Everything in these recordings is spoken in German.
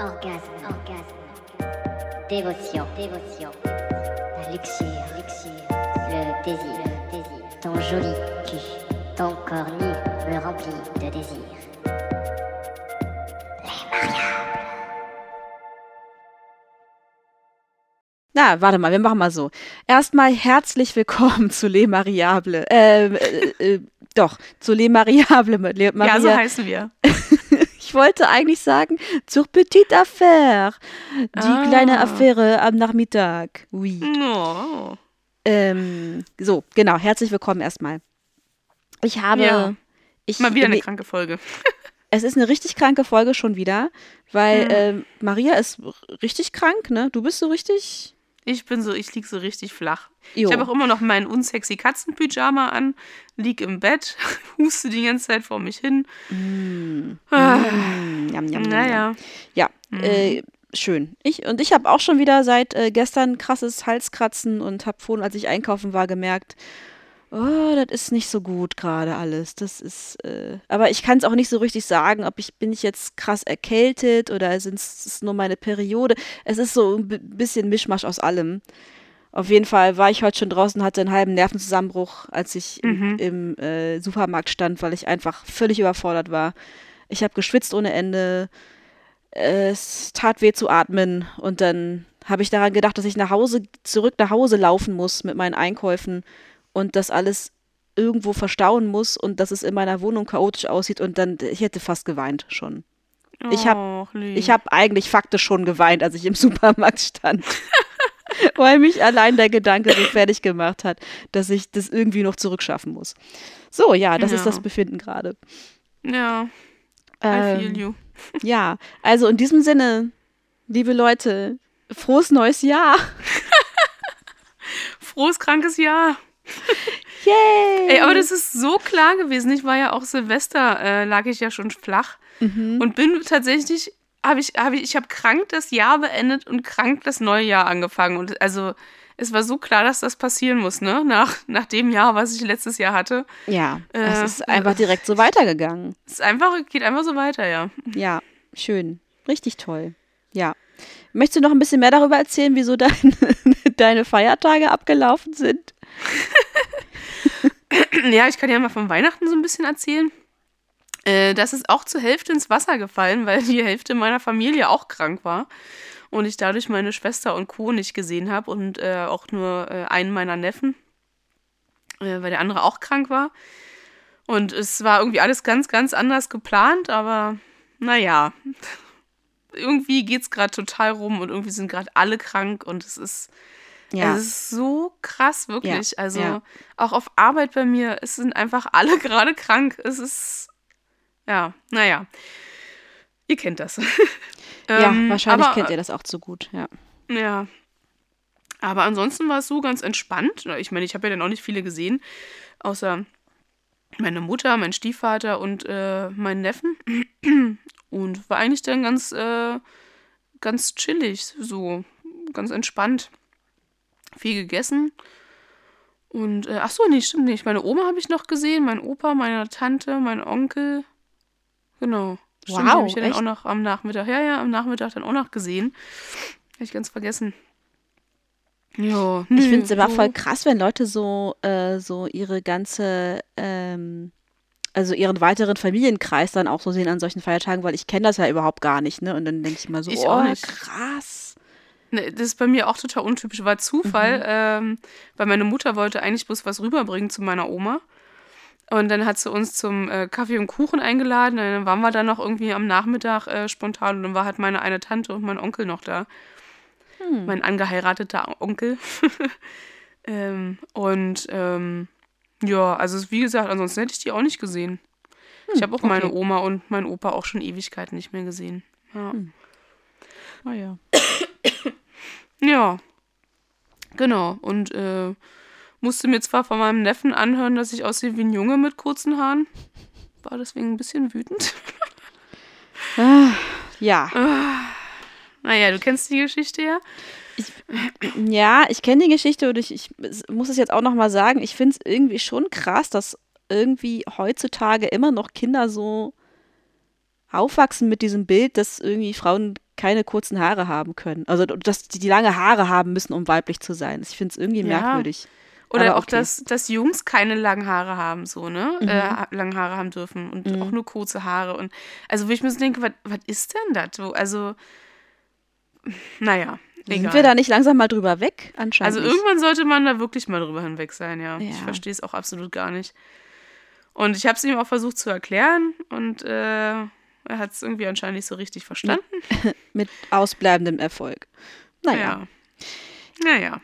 orgasme, orgasme, dévotion, dévotion, la luxure, luxure, le désir, le désir, ton joli cul, ton corps nu me remplit de désir. Na, warte mal, wir machen mal so. Erstmal herzlich willkommen zu Le Mariable. Ähm, äh, äh, doch, zu Le Mariable. Le Maria. Ja, so heißen wir. Ich wollte eigentlich sagen, zur petite affaire. Die Ah. kleine Affäre am Nachmittag. Oui. Oh. Ähm, so, genau, herzlich willkommen erstmal. Ich habe. Ja. Ich, Mal wieder eine nee, kranke Folge. es ist eine richtig kranke Folge schon wieder, weil Mhm. ähm, Maria ist richtig krank, ne? Du bist so richtig. Ich bin so, ich lieg so richtig flach. Jo. Ich habe auch immer noch meinen unsexy Katzenpyjama an, lieg im Bett, huste die ganze Zeit vor mich hin. Ah, Mm, Yam, yam, yam, yam. naja. Ja, äh, schön. Ich, und ich habe auch schon wieder seit äh, gestern krasses Halskratzen und habe vorhin, als ich einkaufen war, gemerkt, oh, das ist nicht so gut gerade alles. Das ist, äh, aber ich kann es auch nicht so richtig sagen, ob ich, bin ich jetzt krass erkältet oder sind es nur meine Periode. Es ist so ein bi- bisschen Mischmasch aus allem. Auf jeden Fall war ich heute schon draußen, hatte einen halben Nervenzusammenbruch, als ich im, im äh, Supermarkt stand, weil ich einfach völlig überfordert war. Ich habe geschwitzt ohne Ende. Es tat weh zu atmen und dann habe ich daran gedacht, dass ich nach Hause, zurück nach Hause laufen muss mit meinen Einkäufen und das alles irgendwo verstauen muss und dass es in meiner Wohnung chaotisch aussieht und dann, ich hätte fast geweint schon. Hab- lieb. Ich habe eigentlich faktisch schon geweint, als ich im Supermarkt stand. Weil mich allein der Gedanke so fertig gemacht hat, dass ich das irgendwie noch zurückschaffen muss. So, ja, das ist Ja. das Befinden gerade. Ja, I Ähm, feel you. ja, also in diesem Sinne, liebe Leute, frohes neues Jahr. Frohes, krankes Jahr. Yay! Ey, aber das ist so klar gewesen. Ich war ja auch Silvester, äh, lag ich ja schon flach. Mhm. Und bin tatsächlich, habe ich, habe ich, ich habe krank das Jahr beendet und krank das neue Jahr angefangen. Und also, es war so klar, dass das passieren muss, ne? Nach, nach dem Jahr, was ich letztes Jahr hatte. ja, Äh, es ist einfach direkt so weitergegangen. Es ist einfach, geht einfach so weiter, ja. Ja, schön. Richtig toll. Ja. Möchtest du noch ein bisschen mehr darüber erzählen, wieso deine, deine Feiertage abgelaufen sind? Ja, ich kann ja mal von Weihnachten so ein bisschen erzählen. Äh, das ist auch zur Hälfte ins Wasser gefallen, weil die Hälfte meiner Familie auch krank war. Und ich dadurch meine Schwester und Co. nicht gesehen habe und äh, auch nur äh, einen meiner Neffen, äh, weil der andere auch krank war. Und es war irgendwie alles ganz, ganz anders geplant, aber naja. Irgendwie geht es gerade total rum und irgendwie sind gerade alle krank und es ist Ja. es ist so krass, wirklich. also ja. auch auf Arbeit bei mir, es sind einfach alle gerade krank. Es ist, ja, naja. Ihr kennt das. ja, Ähm, wahrscheinlich aber, kennt ihr das auch zu gut. Ja. Ja. Aber ansonsten war es so ganz entspannt. Ich meine, ich habe ja dann auch nicht viele gesehen, außer meine Mutter, mein Stiefvater und äh, meinen Neffen. Und war eigentlich dann ganz, äh, ganz chillig, so ganz entspannt. Viel gegessen. Und, äh, ach so, nee, stimmt nicht. Meine Oma habe ich noch gesehen, mein Opa, meine Tante, mein Onkel. Genau. Stimmt, Wow, habe ich ja dann auch noch am Nachmittag. Ja, ja, am Nachmittag dann auch noch gesehen. Habe ich ganz vergessen. Ja, Ich finde es immer so. voll krass, wenn Leute so, äh, so ihre ganze, ähm, also ihren weiteren Familienkreis dann auch so sehen an solchen Feiertagen, weil ich kenne das ja überhaupt gar nicht, ne? Und dann denke ich mal so, Ich oh, nicht. krass. Ne, das ist bei mir auch total untypisch. War Zufall, Mhm. ähm, weil meine Mutter wollte eigentlich bloß was rüberbringen zu meiner Oma. Und dann hat sie uns zum äh, Kaffee und Kuchen eingeladen. Und dann waren wir dann noch irgendwie am Nachmittag äh, spontan. Und dann war halt meine eine Tante und mein Onkel noch da. Hm. Mein angeheirateter Onkel. ähm, und ähm, ja, also wie gesagt, ansonsten hätte ich die auch nicht gesehen. ich habe auch meine Hm, okay. Oma und meinen Opa auch schon Ewigkeiten nicht mehr gesehen. Ja. Oh ja. Ja, genau. Und äh, musste mir zwar von meinem Neffen anhören, dass ich aussehe wie ein Junge mit kurzen Haaren. War deswegen ein bisschen wütend. Ja, Naja, du kennst die Geschichte ja. ja, ich kenne die Geschichte und ich, ich muss es jetzt auch noch mal sagen, ich finde es irgendwie schon krass, dass irgendwie heutzutage immer noch Kinder so aufwachsen mit diesem Bild, dass irgendwie Frauen keine kurzen Haare haben können. Also, dass die, die lange Haare haben müssen, um weiblich zu sein. Ich finde es irgendwie Ja. merkwürdig. Oder auch, okay. dass, dass Jungs keine langen Haare haben, so, ne? Mhm. Äh, lange Haare haben dürfen und auch nur kurze Haare. Und also, wo ich mir so denke, was ist denn das? So, also, naja, Sind egal. wir da nicht langsam mal drüber weg? Anscheinend. Also irgendwann sollte man da wirklich mal drüber hinweg sein, ja. Ich Ja. verstehe es auch absolut gar nicht. Und ich habe es ihm auch versucht zu erklären und äh, er hat es irgendwie anscheinend nicht so richtig verstanden. Mit ausbleibendem Erfolg. Naja, Ja. Naja.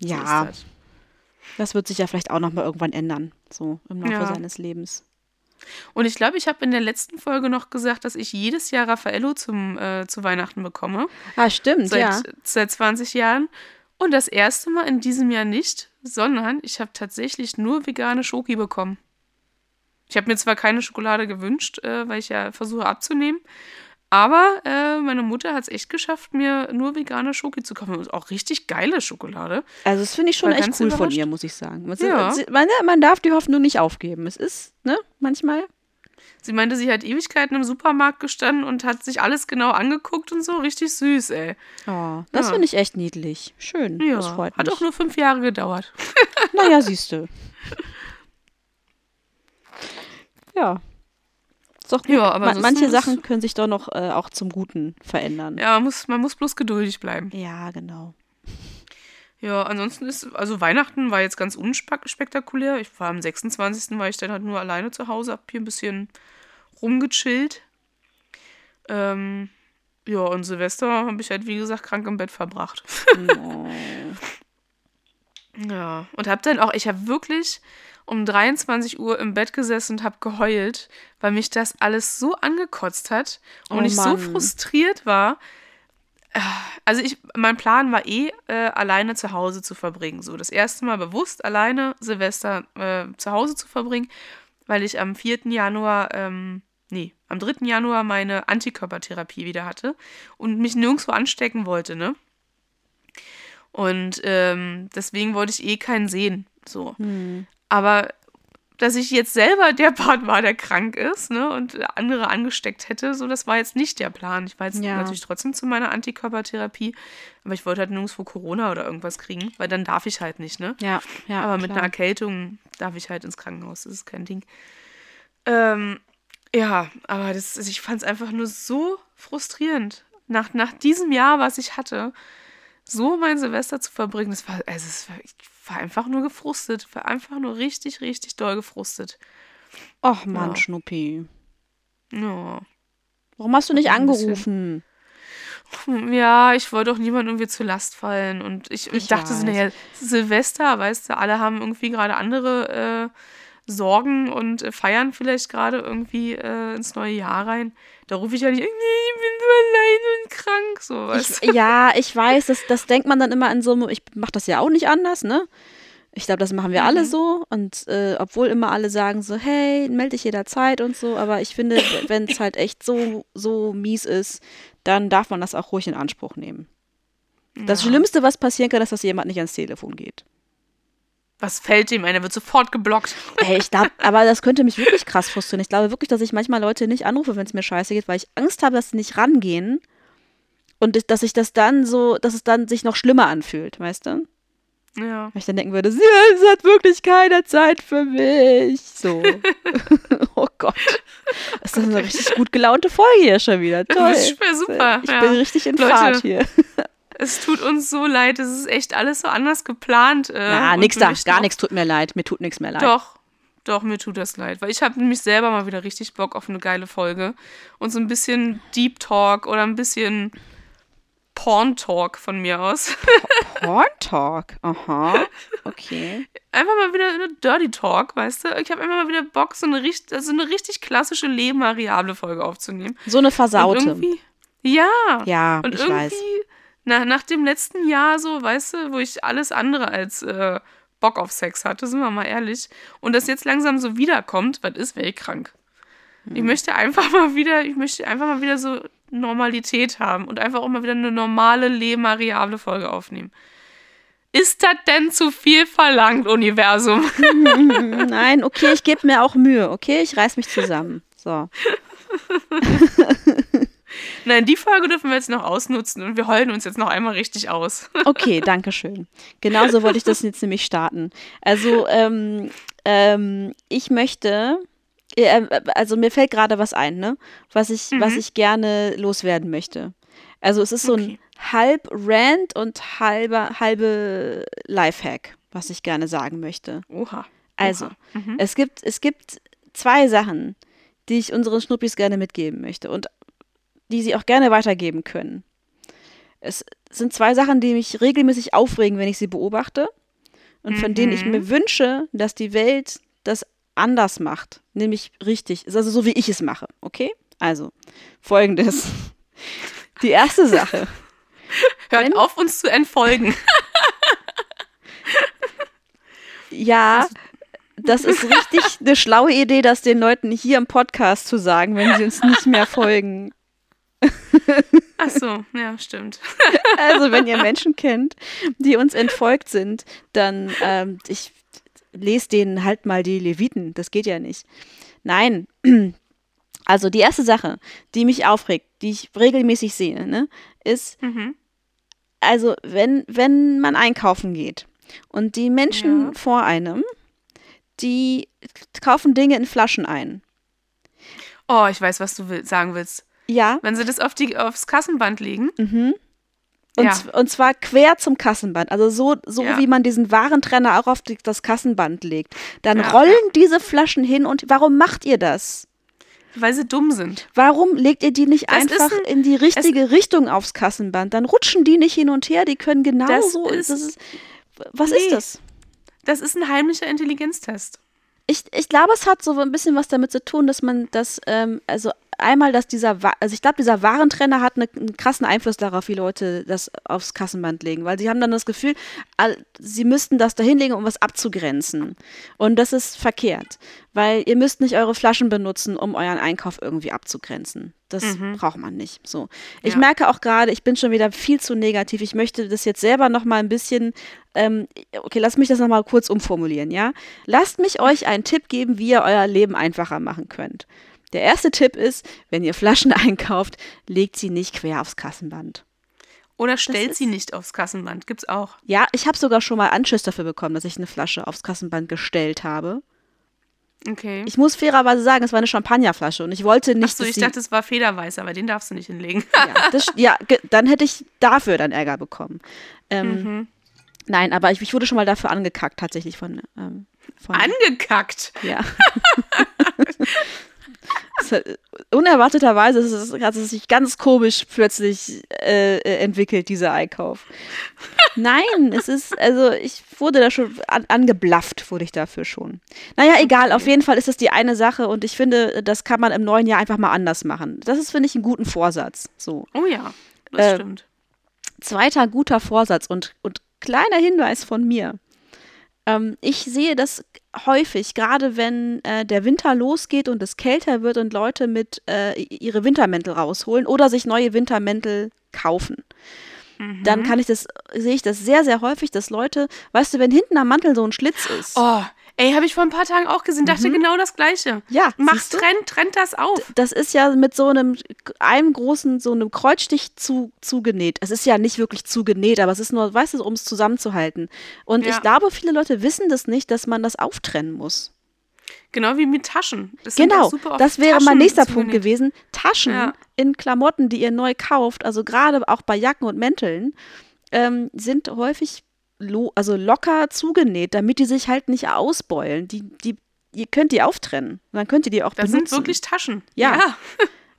so ja, ist das. das wird sich ja vielleicht auch nochmal irgendwann ändern. So im Laufe Ja. seines Lebens. Und ich glaube, ich habe in der letzten Folge noch gesagt, dass ich jedes Jahr Raffaello zum, äh, zu Weihnachten bekomme. Ah, stimmt, Seit, ja. seit 20 Jahren. Und das erste Mal in diesem Jahr nicht, sondern ich habe tatsächlich nur vegane Schoki bekommen. Ich habe mir zwar keine Schokolade gewünscht, äh, weil ich ja versuche abzunehmen, aber äh, meine Mutter hat es echt geschafft, mir nur vegane Schoki zu kaufen. Und auch richtig geile Schokolade. Also das finde ich schon echt cool von ihr, muss ich sagen. Man, Ja. man, man darf die Hoffnung nicht aufgeben. Es ist, ne, manchmal. Sie meinte, sie hat Ewigkeiten im Supermarkt gestanden und hat sich alles genau angeguckt und so. Richtig süß, ey. Oh, das Ja. finde ich echt niedlich. Schön. Ja, das freut hat mich. auch nur fünf Jahre gedauert. Naja, siehst du. Ja. Ist doch gut. Ja, aber Man, manche Sachen können sich doch noch äh, auch zum Guten verändern. Ja, man muss, man muss bloß geduldig bleiben. Ja, genau. Ja, ansonsten ist, also Weihnachten war jetzt ganz unspektakulär. Ich war am 26. war ich dann halt nur alleine zu Hause, hab hier ein bisschen rumgechillt. Ähm, ja, und Silvester habe ich halt, wie gesagt, krank im Bett verbracht. Oh. Ja, und hab dann auch, ich habe wirklich um 23 Uhr im Bett gesessen und habe geheult, weil mich das alles so angekotzt hat und Oh ich so frustriert war. Also ich, mein Plan war eh, äh, alleine zu Hause zu verbringen. So das erste Mal bewusst alleine Silvester äh, zu Hause zu verbringen, weil ich am 4. Januar, ähm, nee, am 3. Januar meine Antikörpertherapie wieder hatte und mich nirgendwo anstecken wollte, ne? Und ähm, deswegen wollte ich eh keinen sehen. So. Hm. Aber dass ich jetzt selber der Part war, der krank ist, ne, und andere angesteckt hätte, so, das war jetzt nicht der Plan. Ich war jetzt Ja. natürlich trotzdem zu meiner Antikörpertherapie, aber ich wollte halt nirgendwo Corona oder irgendwas kriegen, weil dann darf ich halt nicht, ne? Ja, ja. aber mit klar. einer Erkältung darf ich halt ins Krankenhaus, das ist kein Ding. Ähm, ja, aber das, also ich fand es einfach nur so frustrierend. Nach, nach diesem Jahr, was ich hatte, so mein Silvester zu verbringen, das war, also es war, ich war einfach nur gefrustet, war einfach nur richtig, richtig doll gefrustet. Och Mann, Ja. Schnuppi. Ja. Warum hast du nicht angerufen? Ja, ich wollte auch niemand irgendwie zur Last fallen. Und ich, ich Ich dachte so, weiß. naja, Silvester, weißt du, alle haben irgendwie gerade andere äh, Sorgen und äh, feiern vielleicht gerade irgendwie äh, ins neue Jahr rein. Da rufe ich ja nicht, nee, ich bin so allein und krank, so, weißt Ich, ja, ich weiß, das, das denkt man dann immer in so einem, ich mache das ja auch nicht anders, ne? Ich glaube, das machen wir alle Mhm. so. Und äh, obwohl immer alle sagen so, hey, melde dich jederzeit und so, aber ich finde, wenn es halt echt so, so mies ist, dann darf man das auch ruhig in Anspruch nehmen. Das Ja. Schlimmste, was passieren kann, ist, dass jemand nicht ans Telefon geht. Was fällt ihm ein? Er wird sofort geblockt. Ey, ich glaube, aber das könnte mich wirklich krass frustrieren. Ich glaube wirklich, dass ich manchmal Leute nicht anrufe, wenn es mir scheiße geht, weil ich Angst habe, dass sie nicht rangehen und ich- dass sich das dann so, dass es dann sich noch schlimmer anfühlt, weißt du? Ja. Weil ich dann denken würde, sie hat wirklich keine Zeit für mich. So. oh Gott. Das ist eine richtig gut gelaunte Folge hier schon wieder. Toll. Das ist super, Ich ja. bin richtig in Leute, Fahrt hier. Es tut uns so leid, es ist echt alles so anders geplant. Äh, Na, und nix da. Gar nichts tut mir leid. Mir tut nichts mehr leid. Doch, doch, mir tut das leid. Weil ich habe nämlich selber mal wieder richtig Bock auf eine geile Folge. Und so ein bisschen Deep Talk oder ein bisschen Porn Talk von mir aus. Porn Talk. Aha. Okay. Einfach mal wieder eine Dirty Talk, weißt du? Ich habe einfach mal wieder Bock, so eine, richt also eine richtig klassische Leben-variable Folge aufzunehmen. So eine Und Versaute. irgendwie. Ja. Ja, Und ich irgendwie, weiß. Nach, nach dem letzten Jahr so, weißt du, wo ich alles andere als äh, Bock auf Sex hatte, sind wir mal ehrlich, und das jetzt langsam so wiederkommt, was ist, wäre ich krank. Hm. Ich möchte einfach mal wieder, ich möchte einfach mal wieder so Normalität haben und einfach auch mal wieder eine normale, lebensvariable Folge aufnehmen. Ist das denn zu viel verlangt, Universum? Nein, okay, ich gebe mir auch Mühe. Okay, ich reiß mich zusammen. So. Nein, die Folge dürfen wir jetzt noch ausnutzen und wir heulen uns jetzt noch einmal richtig aus. Okay, danke schön. Genauso wollte ich das jetzt nämlich starten. Also, ähm, ähm, ich möchte, äh, also mir fällt gerade was ein, ne? Was ich, was ich gerne loswerden möchte. Also es ist so ein Okay. halb Rant und halber, halbe Lifehack, was ich gerne sagen möchte. Oha. Also. Mhm. es gibt, es gibt zwei Sachen, die ich unseren Schnuppis gerne mitgeben möchte und die sie auch gerne weitergeben können. Es sind zwei Sachen, die mich regelmäßig aufregen, wenn ich sie beobachte und von denen ich Mhm. mir wünsche, dass die Welt das anders macht, nämlich richtig, also so wie ich es mache, okay? Also, folgendes. Die erste Sache. Hört wenn- auf, uns zu entfolgen. Ja, das ist richtig eine schlaue Idee, das den Leuten hier im Podcast zu sagen, wenn sie uns nicht mehr folgen. Ach so, ja, stimmt. Also, wenn ihr Menschen kennt, die uns entfolgt sind, dann, ähm, ich lese denen halt mal die Leviten. Das geht ja nicht. Nein. Also, die erste Sache, die mich aufregt, die ich regelmäßig sehe, ne, ist, Mhm. also, wenn, wenn man einkaufen geht und die Menschen Ja. vor einem, die kaufen Dinge in Flaschen ein. Oh, ich weiß, was du will, sagen willst. Ja, Wenn sie das auf die, aufs Kassenband legen. Mhm. Und, Ja. und zwar quer zum Kassenband. Also so, so Ja. wie man diesen Warentrenner auch auf die, das Kassenband legt. Dann Ja, rollen diese Flaschen hin und warum macht ihr das? Weil sie dumm sind. Warum legt ihr die nicht Das einfach ein- in die richtige Richtung aufs Kassenband? Dann rutschen die nicht hin und her, die können genauso. ist- Das ist, was Nee. ist das? Das ist ein heimlicher Intelligenztest. Ich, ich glaube, es hat so ein bisschen was damit zu tun, dass man das, ähm, also einmal, dass dieser, also ich glaube, dieser Warentrenner hat eine, einen krassen Einfluss darauf, wie Leute das aufs Kassenband legen, weil sie haben dann das Gefühl, sie müssten das da hinlegen, um was abzugrenzen. Und das ist verkehrt, weil ihr müsst nicht eure Flaschen benutzen, um euren Einkauf irgendwie abzugrenzen. Das braucht man nicht. So. Ich Ja. merke auch gerade, ich bin schon wieder viel zu negativ. Ich möchte das jetzt selber noch mal ein bisschen ähm, okay, lasst mich das nochmal kurz umformulieren, ja? Lasst mich euch einen Tipp geben, wie ihr euer Leben einfacher machen könnt. Der erste Tipp ist, wenn ihr Flaschen einkauft, legt sie nicht quer aufs Kassenband. Oder stellt sie nicht aufs Kassenband. Gibt's auch. Ja, ich habe sogar schon mal Anschiss dafür bekommen, dass ich eine Flasche aufs Kassenband gestellt habe. Okay. Ich muss fairerweise sagen, es war eine Champagnerflasche und ich wollte nicht, Achso, ich dachte, es war Federweiß, aber den darfst du nicht hinlegen. ja, das, ja, dann hätte ich dafür dann Ärger bekommen. Ähm, Mhm. Nein, aber ich, ich wurde schon mal dafür angekackt, tatsächlich von, ähm, von Angekackt. Ja. Hat- Unerwarteterweise ist es, hat es sich ganz komisch plötzlich äh, äh, entwickelt, dieser Einkauf. Nein, es ist, also ich wurde da schon an, angeblafft, wurde ich dafür schon. Naja, egal, auf jeden Fall ist es die eine Sache und ich finde, das kann man im neuen Jahr einfach mal anders machen. Das ist, finde ich, einen guten Vorsatz. So. Oh ja, das Äh, stimmt. Zweiter guter Vorsatz und, und kleiner Hinweis von mir. Ähm, ich sehe das häufig, gerade wenn äh, der Winter losgeht und es kälter wird und Leute mit äh, ihre Wintermäntel rausholen oder sich neue Wintermäntel kaufen. Dann kann ich das, sehe ich das sehr, sehr häufig, dass Leute, weißt du, wenn hinten am Mantel so ein Schlitz ist, Oh, ey, habe ich vor ein paar Tagen auch gesehen. Dachte genau das Gleiche. Mhm. Ja, Mach, du? trennt, das auf. das ist ja mit so einem, einem großen, so einem Kreuzstich zu, zugenäht. Es ist ja nicht wirklich zugenäht, aber es ist nur, weißt du, um es zusammenzuhalten. Und Ja. ich glaube, viele Leute wissen das nicht, dass man das auftrennen muss. Genau wie mit Taschen. Das Genau, das wäre mein Taschen nächster zugenäht. Punkt gewesen. Taschen Ja. in Klamotten, die ihr neu kauft, also gerade auch bei Jacken und Mänteln, ähm, sind häufig lo also locker zugenäht, damit die sich halt nicht ausbeulen. Die, die, ihr könnt die auftrennen. Und dann könnt ihr die auch Das benutzen. sind wirklich Taschen. Ja.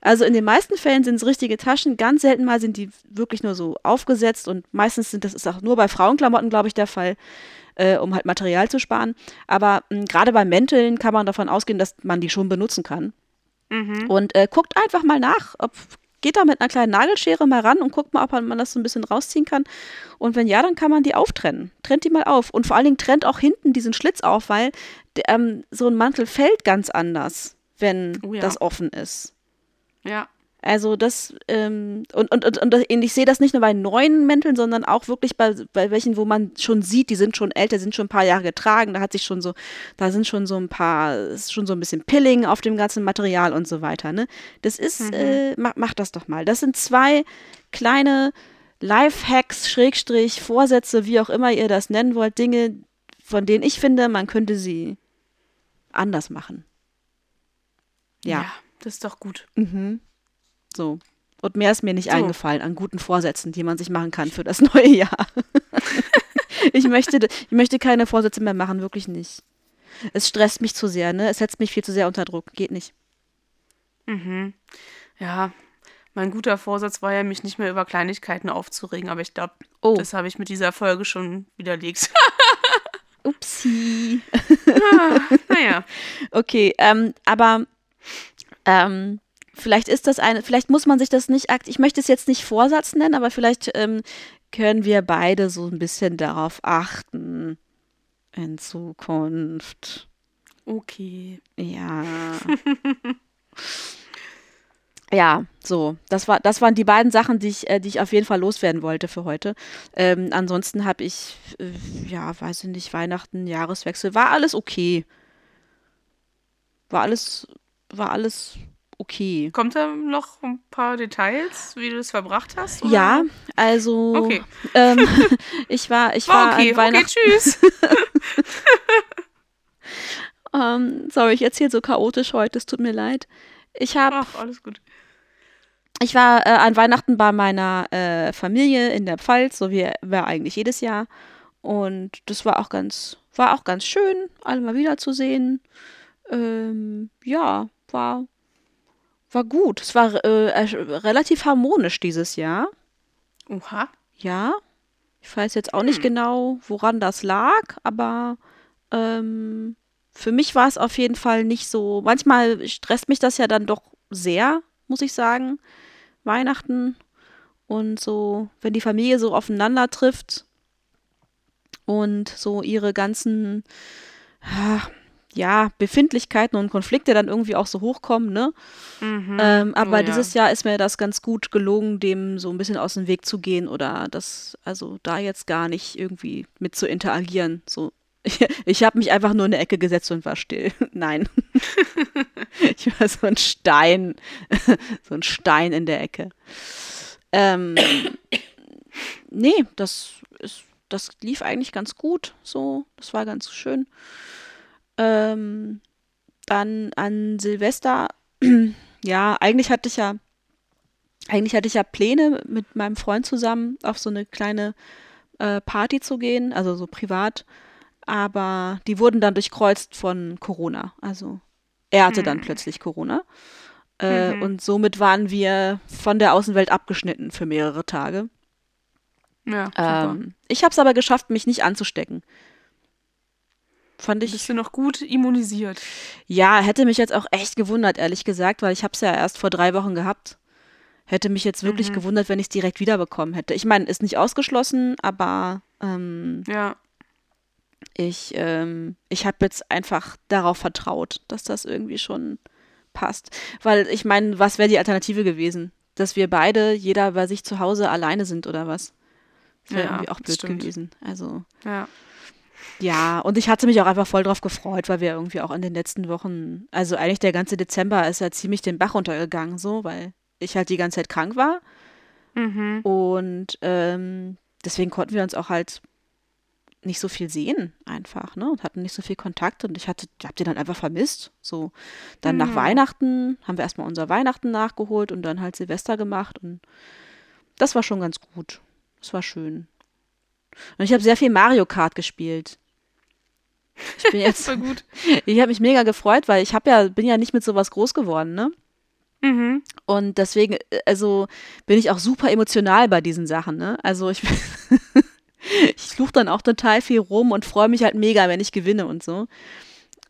Also in den meisten Fällen sind es richtige Taschen, ganz selten mal sind die wirklich nur so aufgesetzt und meistens sind das ist auch nur bei Frauenklamotten, glaube ich, der Fall, äh, um halt Material zu sparen. Aber mh, gerade bei Mänteln kann man davon ausgehen, dass man die schon benutzen kann. Mhm. Und äh, guckt einfach mal nach, ob geht da mit einer kleinen Nagelschere mal ran und guckt mal, ob man das so ein bisschen rausziehen kann. Und wenn ja, dann kann man die auftrennen. Trennt die mal auf. Und vor allen Dingen trennt auch hinten diesen Schlitz auf, weil ähm, so ein Mantel fällt ganz anders, wenn Oh ja. das offen ist. Ja. Also das, ähm, und, und, und, und ich sehe das nicht nur bei neuen Mänteln, sondern auch wirklich bei, bei welchen, wo man schon sieht, die sind schon älter, sind schon ein paar Jahre getragen, da hat sich schon so, da sind schon so ein paar, ist schon so ein bisschen Pilling auf dem ganzen Material und so weiter, ne? Das ist, mhm. äh, mach, mach das doch mal. Das sind zwei kleine Lifehacks, Schrägstrich, Vorsätze, wie auch immer ihr das nennen wollt, Dinge, von denen ich finde, man könnte sie anders machen. Ja. ja das ist doch gut. Mhm. So. Und mehr ist mir nicht so. eingefallen an guten Vorsätzen, die man sich machen kann für das neue Jahr. ich, möchte, ich möchte keine Vorsätze mehr machen, wirklich nicht. Es stresst mich zu sehr, ne? Es setzt mich viel zu sehr unter Druck. Geht nicht. Mhm. Ja, mein guter Vorsatz war ja, mich nicht mehr über Kleinigkeiten aufzuregen, aber ich glaube, oh. das habe ich mit dieser Folge schon widerlegt. Upsi. ah, naja. Okay, ähm, aber ähm, vielleicht ist das eine, vielleicht muss man sich das nicht, ich möchte es jetzt nicht Vorsatz nennen, aber vielleicht ähm, können wir beide so ein bisschen darauf achten in Zukunft. Okay. Ja. ja, so. Das, war, das waren die beiden Sachen, die ich, äh, die ich auf jeden Fall loswerden wollte für heute. Ähm, ansonsten habe ich, äh, ja, weiß ich nicht, Weihnachten, Jahreswechsel, war alles okay. War alles, war alles okay. Kommt da noch ein paar Details, wie du es verbracht hast? Oder? Ja, also okay. ähm, ich war, ich war, war okay, an Weihnachten. Okay, tschüss. ähm, sorry, ich erzähle so chaotisch heute, es tut mir leid. Ich habe. Ach, alles gut. Ich war äh, an Weihnachten bei meiner äh, Familie in der Pfalz, so wie wir eigentlich jedes Jahr. Und das war auch ganz, war auch ganz schön, alle mal wiederzusehen. Ähm, ja, war war gut. Es war äh, relativ harmonisch dieses Jahr. Oha. Ja. Ich weiß jetzt auch nicht hm. genau, woran das lag, aber ähm, für mich war es auf jeden Fall nicht so. Manchmal stresst mich das ja dann doch sehr, muss ich sagen. Weihnachten und so, wenn die Familie so aufeinander trifft und so ihre ganzen, ja, Befindlichkeiten und Konflikte dann irgendwie auch so hochkommen, ne? Mhm. Ähm, aber oh, ja. dieses Jahr ist mir das ganz gut gelungen, dem so ein bisschen aus dem Weg zu gehen oder das, also da jetzt gar nicht irgendwie mit zu interagieren. So, ich, ich habe mich einfach nur in eine Ecke gesetzt und war still. Nein. ich war so ein Stein, so ein Stein in der Ecke. Ähm, nee, das ist, das lief eigentlich ganz gut. So, das war ganz schön. Ähm, dann an Silvester, ja, eigentlich hatte ich ja, eigentlich hatte ich ja Pläne mit meinem Freund zusammen auf so eine kleine äh, Party zu gehen, also so privat, aber die wurden dann durchkreuzt von Corona. Also er hatte mhm. dann plötzlich Corona. Äh, mhm. Und somit waren wir von der Außenwelt abgeschnitten für mehrere Tage. Ja, ähm, ich habe es aber geschafft, mich nicht anzustecken. Fand ich. Bist du noch gut immunisiert? Ja, hätte mich jetzt auch echt gewundert, ehrlich gesagt, weil ich habe es ja erst vor drei Wochen gehabt. Hätte mich jetzt wirklich mhm. gewundert, wenn ich es direkt wiederbekommen hätte. Ich meine, ist nicht ausgeschlossen, aber ähm, ja. ich, ähm, ich habe jetzt einfach darauf vertraut, dass das irgendwie schon passt. Weil ich meine, was wäre die Alternative gewesen? Dass wir beide, jeder bei sich zu Hause alleine sind oder was? Wäre ja, irgendwie auch blöd gewesen. Also. Ja. Ja, und ich hatte mich auch einfach voll drauf gefreut, weil wir irgendwie auch in den letzten Wochen, also eigentlich der ganze Dezember ist ja ziemlich den Bach runtergegangen, so, weil ich halt die ganze Zeit krank war. Mhm. Und ähm, deswegen konnten wir uns auch halt nicht so viel sehen, einfach, ne? Und hatten nicht so viel Kontakt und ich hatte, hab den dann einfach vermisst. So, dann mhm. nach Weihnachten haben wir erstmal unser Weihnachten nachgeholt und dann halt Silvester gemacht und das war schon ganz gut. Das war schön. Und ich habe sehr viel Mario Kart gespielt. Ich bin jetzt. so gut. Ich habe mich mega gefreut, weil ich habe ja, bin ja nicht mit sowas groß geworden, ne? Mhm. Und deswegen, also bin ich auch super emotional bei diesen Sachen, ne? Also ich, ich fluche dann auch total viel rum und freue mich halt mega, wenn ich gewinne und so.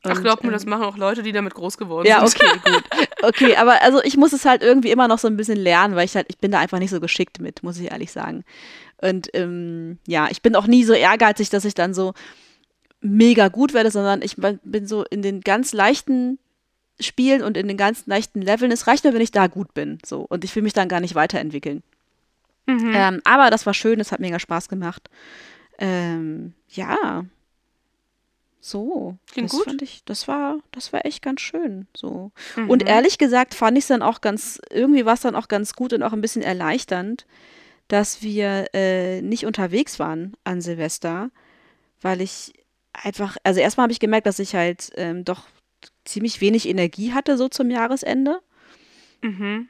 Und, Ach, glaub mir, ähm, das machen auch Leute, die damit groß geworden ja, sind. Ja, okay, gut. Okay, aber also ich muss es halt irgendwie immer noch so ein bisschen lernen, weil ich halt, ich bin da einfach nicht so geschickt mit, muss ich ehrlich sagen. Und ähm, ja, ich bin auch nie so ehrgeizig, dass ich dann so mega gut werde, sondern ich bin so in den ganz leichten Spielen und in den ganzen leichten Leveln. Es reicht mir, wenn ich da gut bin. So. Und ich will mich dann gar nicht weiterentwickeln. Mhm. Ähm, aber das war schön, es hat mega Spaß gemacht. Ähm, ja. So. Klingt das gut. Fand ich, das war, das war echt ganz schön. So. Mhm. Und ehrlich gesagt fand ich es dann auch ganz, irgendwie war es dann auch ganz gut und auch ein bisschen erleichternd, dass wir äh, nicht unterwegs waren an Silvester, weil ich einfach, also erstmal habe ich gemerkt, dass ich halt ähm, doch ziemlich wenig Energie hatte so zum Jahresende. Mhm.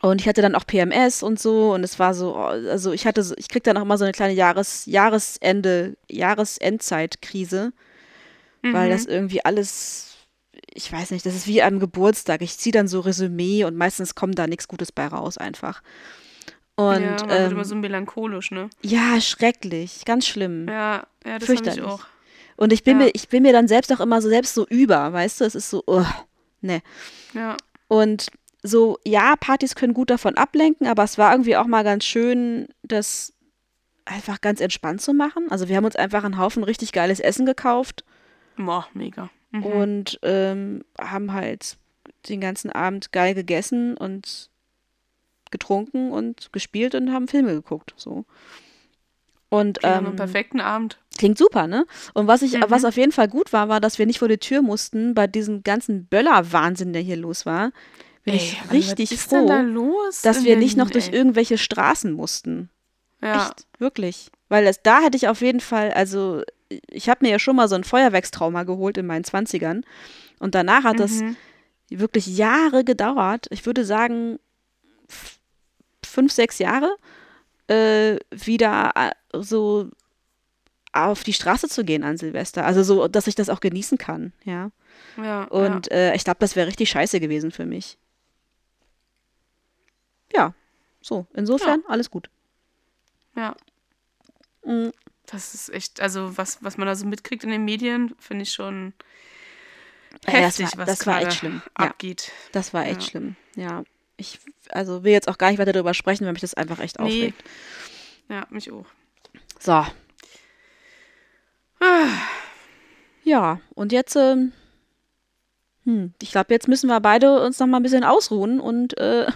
Und ich hatte dann auch PMS und so und es war so, oh, also ich hatte, ich krieg dann auch immer so eine kleine Jahres, Jahresende, Jahresendzeitkrise, weil Mhm. das irgendwie alles, ich weiß nicht, das ist wie am Geburtstag. Ich ziehe dann so Resümee und meistens kommt da nichts Gutes bei raus einfach. Und ja, man wird ähm, immer so melancholisch, ne? ja, schrecklich, ganz schlimm. Ja, ja, das habe ich Fürchterlich. auch. Und ich bin Ja. mir, ich bin mir dann selbst auch immer so selbst so über, weißt du, es ist so, oh, ne. Ja. Und so, ja, Partys können gut davon ablenken, aber es war irgendwie auch mal ganz schön, das einfach ganz entspannt zu machen. Also wir haben uns einfach einen Haufen richtig geiles Essen gekauft Boah, mega. Mhm. und ähm, haben halt den ganzen Abend geil gegessen und getrunken und gespielt und haben Filme geguckt. So. Und ähm, einen perfekten Abend. Klingt super, ne? Und was ich, Mhm. was auf jeden Fall gut war, war, dass wir nicht vor die Tür mussten bei diesem ganzen Böller-Wahnsinn, der hier los war. Bin ich Mann, richtig was ist denn da froh, los dass wir nicht noch durch ey? irgendwelche Straßen mussten. Ja. Echt, wirklich. Weil das, da hätte ich auf jeden Fall, also ich habe mir ja schon mal so ein Feuerwerkstrauma geholt in meinen Zwanzigern. Und danach hat das Mhm. wirklich Jahre gedauert. Ich würde sagen, fünf, sechs Jahre, äh, wieder äh, so auf die Straße zu gehen an Silvester. Also so, dass ich das auch genießen kann, ja. Ja, Und äh, ich glaube, das wäre richtig scheiße gewesen für mich. Ja, so, insofern alles gut. ja. Mm, Das ist echt, also was, was man da so mitkriegt in den Medien, finde ich schon Ja, das heftig, war- was das war echt schlimm, ja. abgeht. Das war echt Ja. schlimm, ja. Ich, also will jetzt auch gar nicht weiter darüber sprechen, weil mich das einfach echt Nee. aufregt. Ja, mich auch. So. Ja, und jetzt, ähm, hm, ich glaube, jetzt müssen wir beide uns noch mal ein bisschen ausruhen und äh,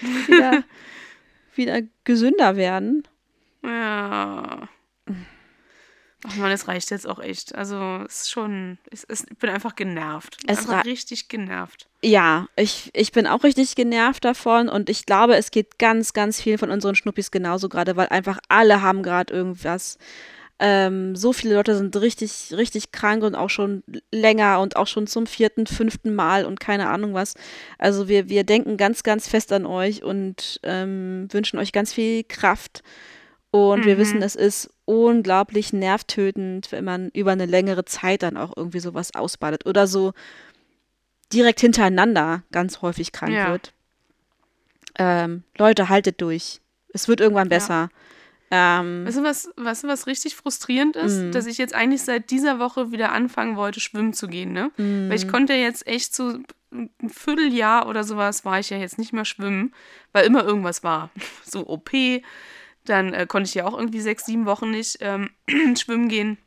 wieder, wieder gesünder werden. Ja. Ach man, es reicht jetzt auch echt. Also es ist schon, es ist, ich bin einfach genervt. Es einfach richtig genervt. Ja, ich, ich bin auch richtig genervt davon und ich glaube, es geht ganz, ganz vielen von unseren Schnuppis genauso gerade, weil einfach alle haben gerade irgendwas. Ähm, so viele Leute sind richtig, richtig krank und auch schon länger und auch schon zum vierten, fünften Mal und keine Ahnung was. Also wir, wir denken ganz, ganz fest an euch und ähm, wünschen euch ganz viel Kraft. Und wir Mhm. wissen, es ist unglaublich nervtötend, wenn man über eine längere Zeit dann auch irgendwie sowas ausbadet oder so direkt hintereinander ganz häufig krank Ja. wird. Ähm, Leute, haltet durch. Es wird irgendwann besser. Ähm, Weißt du, was, weißt du, was richtig frustrierend ist? Mhm. Dass ich jetzt eigentlich seit dieser Woche wieder anfangen wollte, schwimmen zu gehen, ne? Mhm. Weil ich konnte jetzt echt so ein Vierteljahr oder sowas war ich ja jetzt nicht mehr schwimmen, weil immer irgendwas war. So OP, dann äh, konnte ich ja auch irgendwie sechs, sieben Wochen nicht ähm, schwimmen gehen.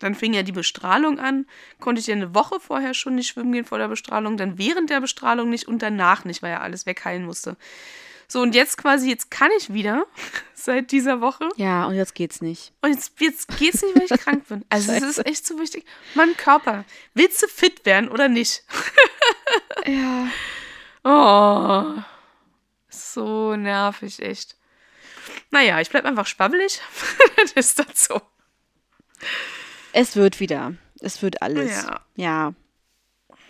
Dann fing ja die Bestrahlung an, konnte ich ja eine Woche vorher schon nicht schwimmen gehen vor der Bestrahlung, dann während der Bestrahlung nicht und danach nicht, weil ja alles wegheilen musste. So, und jetzt quasi, jetzt kann ich wieder seit dieser Woche. ja, und jetzt geht's nicht. Und jetzt, jetzt geht's nicht, weil ich krank bin. Also es ist echt so wichtig. Mein Körper, willst du fit werden oder nicht? Ja. Oh, so nervig, echt. Naja, ich bleib einfach schwabbelig. das ist das so. Es wird wieder. Es wird alles. Ja. Ja.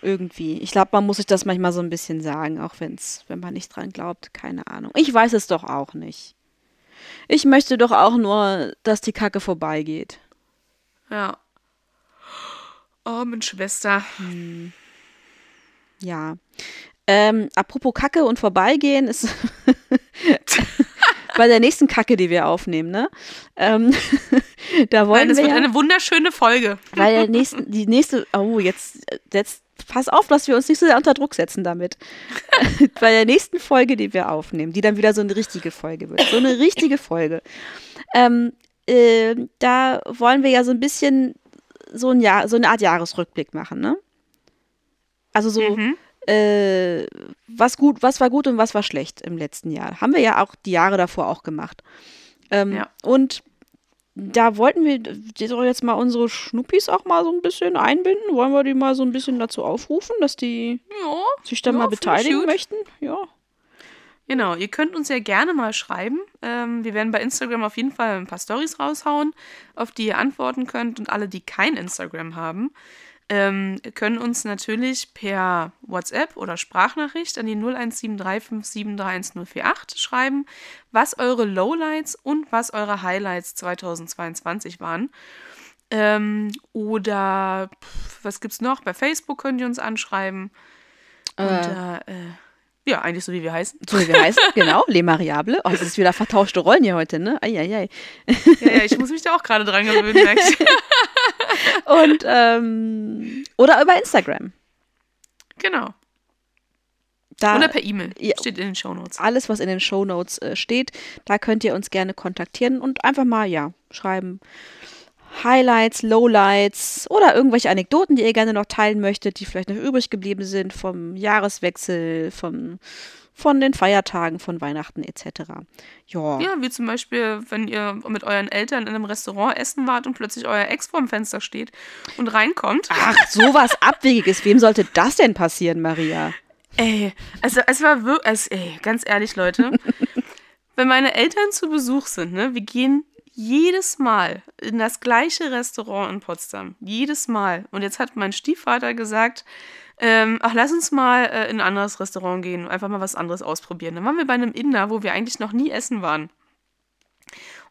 Irgendwie. Ich glaube, man muss sich das manchmal so ein bisschen sagen, auch wenn's, wenn man nicht dran glaubt. Keine Ahnung. Ich weiß es doch auch nicht. Ich möchte doch auch nur, dass die Kacke vorbeigeht. Ja. Oh, meine Schwester. Ja. Ähm, apropos Kacke und vorbeigehen ist bei der nächsten Kacke, die wir aufnehmen, ne? Ähm, da wollen Nein, das wir wird ja, eine wunderschöne Folge. weil der nächsten, die nächste, oh, jetzt, jetzt pass auf, dass wir uns nicht so sehr unter Druck setzen damit. bei der nächsten Folge, die wir aufnehmen, die dann wieder so eine richtige Folge wird, so eine richtige Folge. Ähm, äh, da wollen wir ja so ein bisschen so ein Jahr, so eine Art Jahresrückblick machen, ne? Also so, Mhm. Äh, was gut, was war gut und was war schlecht im letzten Jahr. Haben wir ja auch die Jahre davor auch gemacht. Ähm, Ja. Und da wollten wir jetzt mal unsere Schnuppis auch mal so ein bisschen einbinden. Wollen wir die mal so ein bisschen dazu aufrufen, dass die Ja, sich da Ja, mal beteiligen möchten? Ja. Genau, ihr könnt uns ja gerne mal schreiben. Ähm, wir werden bei Instagram auf jeden Fall ein paar Stories raushauen, auf die ihr antworten könnt. Und alle, die kein Instagram haben, ähm, können uns natürlich per WhatsApp oder Sprachnachricht an die 017357311048 schreiben, was eure Lowlights und was eure Highlights 2022 waren. Ähm, oder pf, was gibt's noch? Bei Facebook könnt ihr uns anschreiben. Und Äh, äh, ja, eigentlich so wie wir heißen. so wie wir heißen, genau, Le Mariable. Oh, es ist wieder vertauschte Rollen hier heute, ne? Eieiei. Ja, ja, ich muss mich da auch gerade dran gewöhnen, merke ich. Und, ähm, oder über Instagram. Genau. Da, Oder per E-Mail. ja. Steht in den Shownotes. alles, was in den Shownotes äh, steht. Da könnt ihr uns gerne kontaktieren und einfach mal, ja, schreiben. Highlights, Lowlights oder irgendwelche Anekdoten, die ihr gerne noch teilen möchtet, die vielleicht noch übrig geblieben sind vom Jahreswechsel, vom, von den Feiertagen, von Weihnachten etc. Ja. Ja, wie zum Beispiel, wenn ihr mit euren Eltern in einem Restaurant essen wart und plötzlich euer Ex vorm Fenster steht und reinkommt. Ach, sowas Abwegiges. Wem sollte das denn passieren, Maria? Ey, also es war wirklich, also, ey, ganz ehrlich, Leute, wenn meine Eltern zu Besuch sind, ne, wir gehen jedes Mal in das gleiche Restaurant in Potsdam. Jedes Mal. Und jetzt hat mein Stiefvater gesagt, ähm, ach, lass uns mal äh, in ein anderes Restaurant gehen, einfach mal was anderes ausprobieren. Dann waren wir bei einem Inder, wo wir eigentlich noch nie essen waren.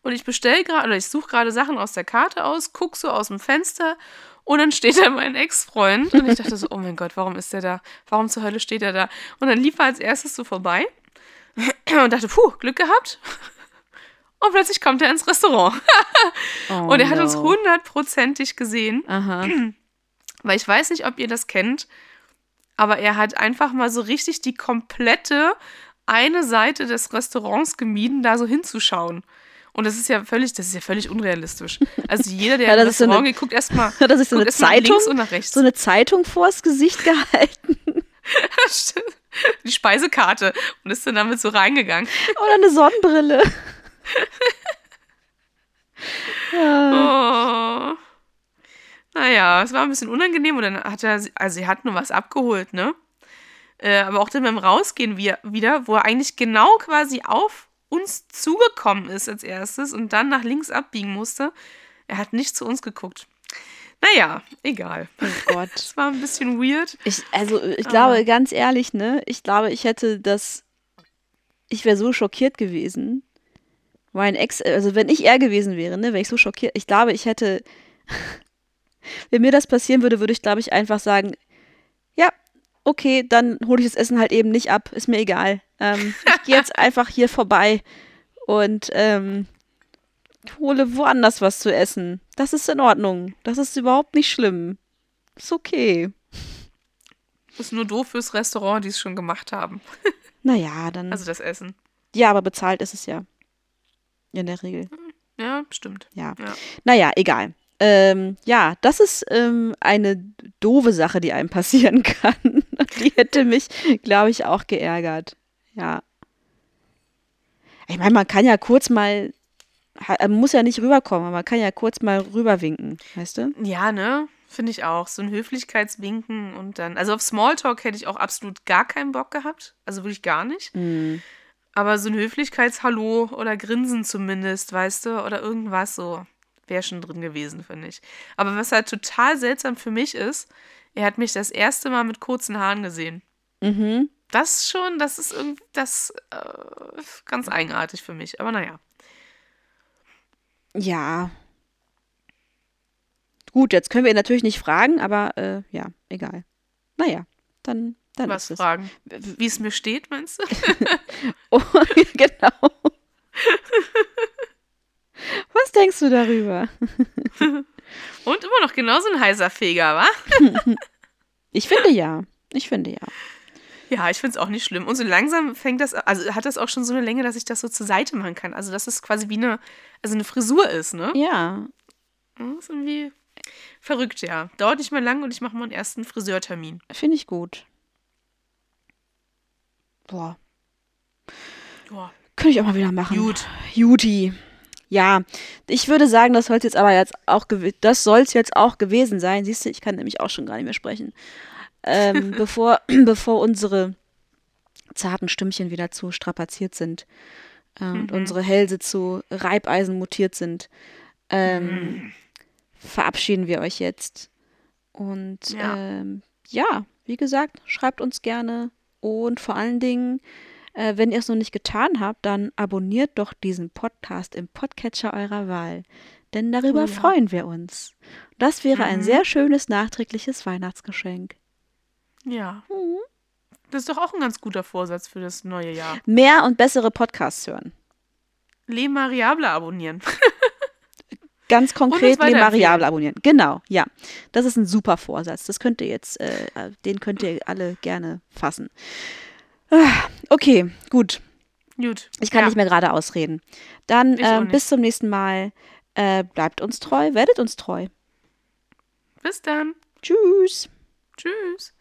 Und ich bestelle gerade, oder ich suche gerade Sachen aus der Karte aus, gucke so aus dem Fenster und dann steht da mein Ex-Freund. Und ich dachte so, oh mein Gott, warum ist der da? Warum zur Hölle steht er da? Und dann lief er als erstes so vorbei und dachte, puh, Glück gehabt. Und plötzlich kommt er ins Restaurant. Oh, und er hat uns no. hundertprozentig gesehen. Aha. Weil ich weiß nicht, ob ihr das kennt, aber er hat einfach mal so richtig die komplette eine Seite des Restaurants gemieden, da so hinzuschauen. Und das ist ja völlig, das ist ja völlig unrealistisch. Also jeder, der Ja, das ist so Restaurant eine- geht, guckt erstmal er so eine Zeitung, links und nach rechts. so eine Zeitung vors Gesicht gehalten die Speisekarte und ist dann damit so reingegangen. oder eine Sonnenbrille? Oh. Naja, es war ein bisschen unangenehm und dann hat er, also sie hat nur was abgeholt, ne? Äh, aber auch dann beim Rausgehen wir, wieder, wo er eigentlich genau quasi auf uns zugekommen ist als erstes und dann nach links abbiegen musste. Er hat nicht zu uns geguckt. Naja, egal. Oh Gott. Es war ein bisschen weird. Ich, also Ah. ich glaube, ganz ehrlich, ne, ich glaube, ich hätte das, ich wäre so schockiert gewesen. Mein Ex, also wenn ich er gewesen wäre, ne, wäre ich so schockiert. Ich glaube, ich hätte, wenn mir das passieren würde, würde ich, glaube ich, einfach sagen, ja, okay, dann hole ich das Essen halt eben nicht ab, ist mir egal. Ähm, ich gehe jetzt einfach hier vorbei und ähm, hole woanders was zu essen. Das ist in Ordnung. Das ist überhaupt nicht schlimm. Ist okay. Ist nur doof fürs Restaurant, die es schon gemacht haben. Naja, dann. Also das Essen. ja, aber bezahlt ist es ja. In der Regel. Ja, stimmt. Ja. Ja. Naja, egal. Ähm, ja, das ist ähm, eine doofe Sache, die einem passieren kann. Die hätte mich, glaube ich, auch geärgert. Ja. Ich meine, man kann ja kurz mal, man muss ja nicht rüberkommen, aber man kann ja kurz mal rüberwinken, weißt du? Ja, ne? Finde ich auch. So ein Höflichkeitswinken und dann. Also auf Smalltalk hätte ich auch absolut gar keinen Bock gehabt. Also wirklich gar nicht. Hm. Aber so ein Höflichkeitshallo oder Grinsen zumindest, weißt du, oder irgendwas so, wäre schon drin gewesen, finde ich. Aber was halt total seltsam für mich ist, er hat mich das erste Mal mit kurzen Haaren gesehen. Mhm. Das schon, das ist irgendwie, das äh, ganz eigenartig für mich. Aber naja. Ja. Gut, jetzt können wir ihn natürlich nicht fragen, aber äh, ja, egal. Naja, dann, dann Was ist fragen? Wie es mir steht, meinst du? Oh, genau. Was denkst du darüber? Und immer noch genauso ein heißer Feger, wa? Ich finde ja. Ich finde ja. Ja, ich finde es auch nicht schlimm. Und so langsam fängt das, also hat das auch schon so eine Länge, dass ich das so zur Seite machen kann. Also, dass es quasi wie eine, also eine Frisur ist, ne? Ja. Das ist irgendwie Verrückt, ja. Dauert nicht mehr lang und ich mache mal einen ersten Friseurtermin. Finde ich gut. Boah. Boah. Könnte ich auch mal wieder machen. Gut. Juti. Ja, ich würde sagen, das soll jetzt aber jetzt auch gew- das soll es jetzt auch gewesen sein. Siehst du, ich kann nämlich auch schon gar nicht mehr sprechen. Ähm, bevor, bevor unsere zarten Stimmchen wieder zu strapaziert sind äh, und unsere Hälse zu Reibeisen mutiert sind, ähm, verabschieden wir euch jetzt. Und Ja. ähm, ja, wie gesagt, schreibt uns gerne und vor allen Dingen, äh, wenn ihr es noch nicht getan habt, dann abonniert doch diesen Podcast im Podcatcher eurer Wahl. Denn darüber ja. freuen wir uns. Das wäre ein Mhm. sehr schönes nachträgliches Weihnachtsgeschenk. Ja. Mhm. Das ist doch auch ein ganz guter Vorsatz für das neue Jahr. Mehr und bessere Podcasts hören. Le Mariable abonnieren. Ganz konkret weiterempfehlen. Le Mariable abonnieren. Genau, ja. Das ist ein super Vorsatz. Das könnt ihr jetzt, äh, äh, den könnt ihr alle gerne fassen. Ah, Okay, gut. Gut. Ich kann ja. nicht mehr gerade ausreden. Dann nicht. bis zum nächsten Mal. Äh, bleibt uns treu, werdet uns treu. Bis dann. Tschüss. Tschüss.